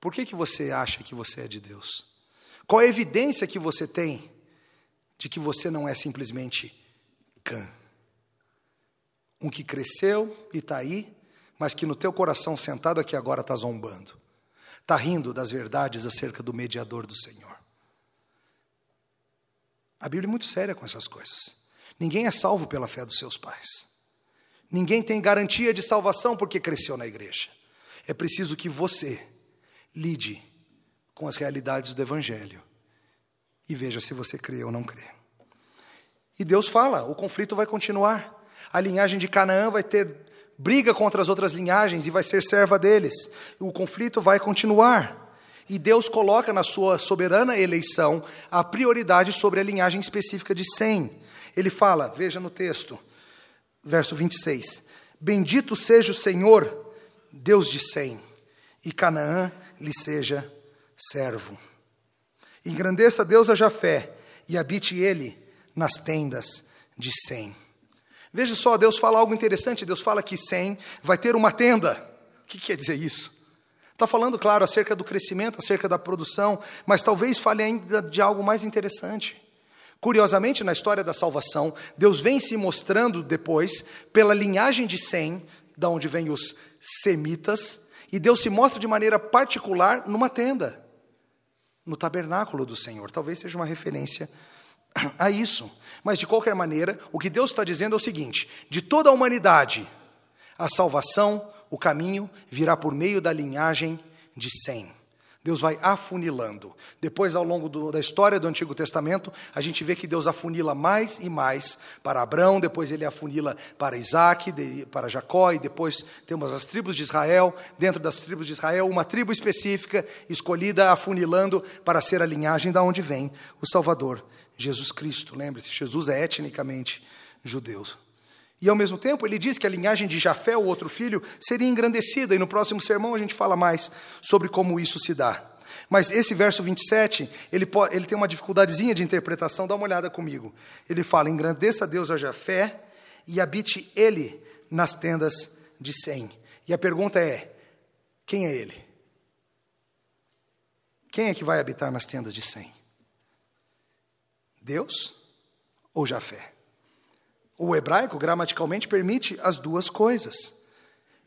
por que, que você acha que você é de Deus? Qual a evidência que você tem de que você não é simplesmente Cã? Um que cresceu e está aí, mas que no teu coração sentado aqui agora está zombando, está rindo das verdades acerca do mediador do Senhor. A Bíblia é muito séria com essas coisas. Ninguém é salvo pela fé dos seus pais. Ninguém tem garantia de salvação porque cresceu na igreja. É preciso que você lide com as realidades do Evangelho e veja se você crê ou não crê. E Deus fala: o conflito vai continuar. A linhagem de Canaã vai ter briga contra as outras linhagens e vai ser serva deles. O conflito vai continuar. E Deus coloca na sua soberana eleição a prioridade sobre a linhagem específica de Sem. Ele fala, veja no texto, verso 26. Bendito seja o Senhor, Deus de Sem, e Canaã lhe seja servo. Engrandeça Deus a Jafé e habite ele nas tendas de Sem. Veja só, Deus fala algo interessante. Deus fala que Sem vai ter uma tenda. O que quer dizer isso? Está falando, claro, acerca do crescimento, acerca da produção, mas talvez fale ainda de algo mais interessante. Curiosamente, na história da salvação, Deus vem se mostrando depois pela linhagem de Sem, da onde vêm os semitas, e Deus se mostra de maneira particular numa tenda, no tabernáculo do Senhor. Talvez seja uma referência a isso. Mas, de qualquer maneira, o que Deus está dizendo é o seguinte: de toda a humanidade, a salvação, o caminho virá por meio da linhagem de Sem. Deus vai afunilando. Depois, ao longo do, da história do Antigo Testamento, a gente vê que Deus afunila mais e mais para Abraão, depois ele afunila para Isaac, de, para Jacó, e depois temos as tribos de Israel. Dentro das tribos de Israel, uma tribo específica escolhida afunilando para ser a linhagem da onde vem o Salvador, Jesus Cristo. Lembre-se, Jesus é etnicamente judeu. E ao mesmo tempo, ele diz que a linhagem de Jafé, o outro filho, seria engrandecida, e no próximo sermão a gente fala mais sobre como isso se dá. Mas esse verso 27, ele, pode, ele tem uma dificuldadezinha de interpretação, dá uma olhada comigo. Ele fala: engrandeça Deus a Jafé e habite ele nas tendas de Sem. E a pergunta é: quem é ele? Quem é que vai habitar nas tendas de Sem? Deus ou Jafé? O hebraico, gramaticalmente, permite as duas coisas.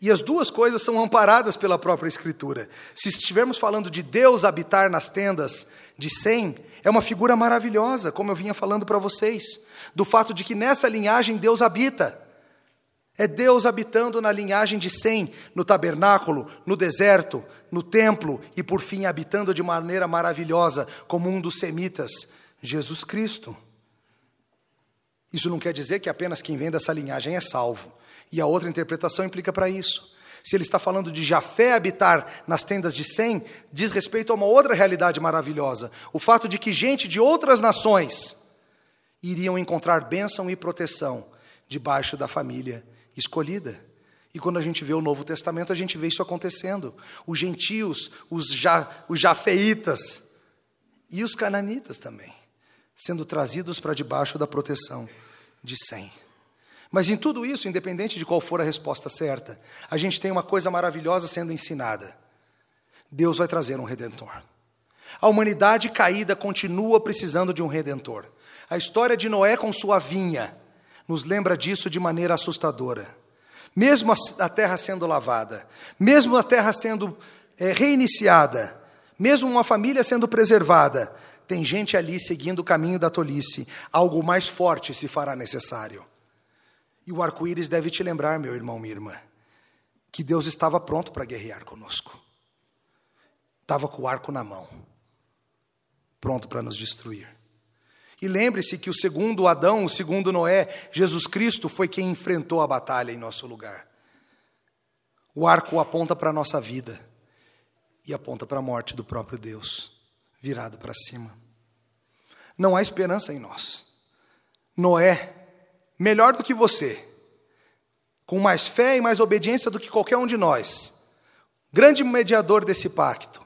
E as duas coisas são amparadas pela própria Escritura. Se estivermos falando de Deus habitar nas tendas de Sem, é uma figura maravilhosa, como eu vinha falando para vocês, do fato de que nessa linhagem Deus habita. É Deus habitando na linhagem de Sem, no tabernáculo, no deserto, no templo e, por fim, habitando de maneira maravilhosa, como um dos semitas, Jesus Cristo. Isso não quer dizer que apenas quem vem dessa linhagem é salvo. E a outra interpretação implica para isso. Se ele está falando de Jafé habitar nas tendas de Sem, diz respeito a uma outra realidade maravilhosa: o fato de que gente de outras nações iriam encontrar bênção e proteção debaixo da família escolhida. E quando a gente vê o Novo Testamento, a gente vê isso acontecendo. Os gentios, os, ja, os jafeitas e os cananitas também, sendo trazidos para debaixo da proteção de 100. Mas em tudo isso, independente de qual for a resposta certa, a gente tem uma coisa maravilhosa sendo ensinada. Deus vai trazer um redentor. A humanidade caída continua precisando de um redentor. A história de Noé com sua vinha nos lembra disso de maneira assustadora. Mesmo a terra sendo lavada, mesmo a terra sendo é, reiniciada, mesmo uma família sendo preservada, tem gente ali seguindo o caminho da tolice. Algo mais forte se fará necessário. E o arco-íris deve te lembrar, meu irmão, minha irmã, que Deus estava pronto para guerrear conosco. Estava com o arco na mão, pronto para nos destruir. E lembre-se que o segundo Adão, o segundo Noé, Jesus Cristo, foi quem enfrentou a batalha em nosso lugar. O arco aponta para a nossa vida e aponta para a morte do próprio Deus virado para cima. Não há esperança em nós. Noé, melhor do que você, com mais fé e mais obediência do que qualquer um de nós, grande mediador desse pacto,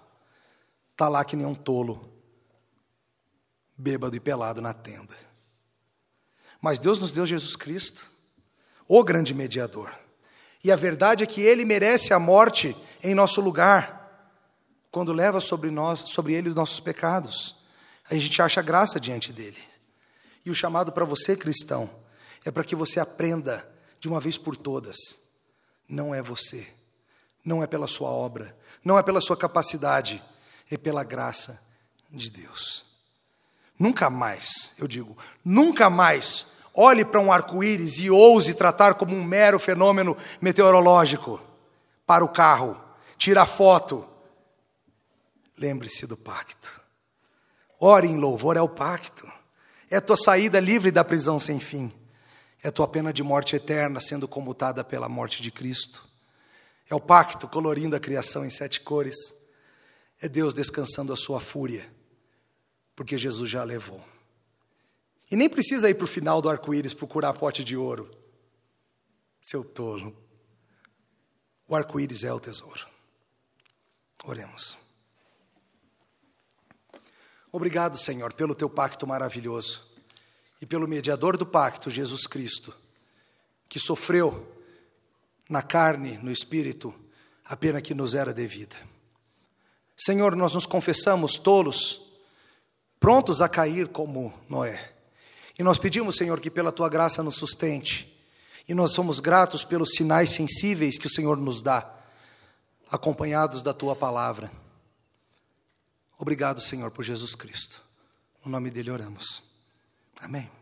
está lá que nem um tolo, bêbado e pelado na tenda. Mas Deus nos deu Jesus Cristo, o grande mediador. E a verdade é que ele merece a morte em nosso lugar, quando leva sobre nós, sobre ele os nossos pecados. A gente acha graça diante dele. E o chamado para você, cristão, é para que você aprenda de uma vez por todas: não é você, não é pela sua obra, não é pela sua capacidade, é pela graça de Deus. Nunca mais, eu digo, nunca mais olhe para um arco-íris e ouse tratar como um mero fenômeno meteorológico para o carro, tira foto. Lembre-se do pacto. Ore em louvor ao pacto. É a tua saída livre da prisão sem fim. É a tua pena de morte eterna sendo comutada pela morte de Cristo. É o pacto colorindo a criação em sete cores. É Deus descansando a sua fúria, porque Jesus já a levou. E nem precisa ir para o final do arco-íris procurar pote de ouro. Seu tolo. O arco-íris é o tesouro. Oremos. Obrigado, Senhor, pelo teu pacto maravilhoso e pelo mediador do pacto, Jesus Cristo, que sofreu na carne, no espírito, a pena que nos era devida. Senhor, nós nos confessamos tolos, prontos a cair como Noé. E nós pedimos, Senhor, que pela tua graça nos sustente. E nós somos gratos pelos sinais sensíveis que o Senhor nos dá, acompanhados da tua palavra. Obrigado, Senhor, por Jesus Cristo. No nome dele oramos. Amém.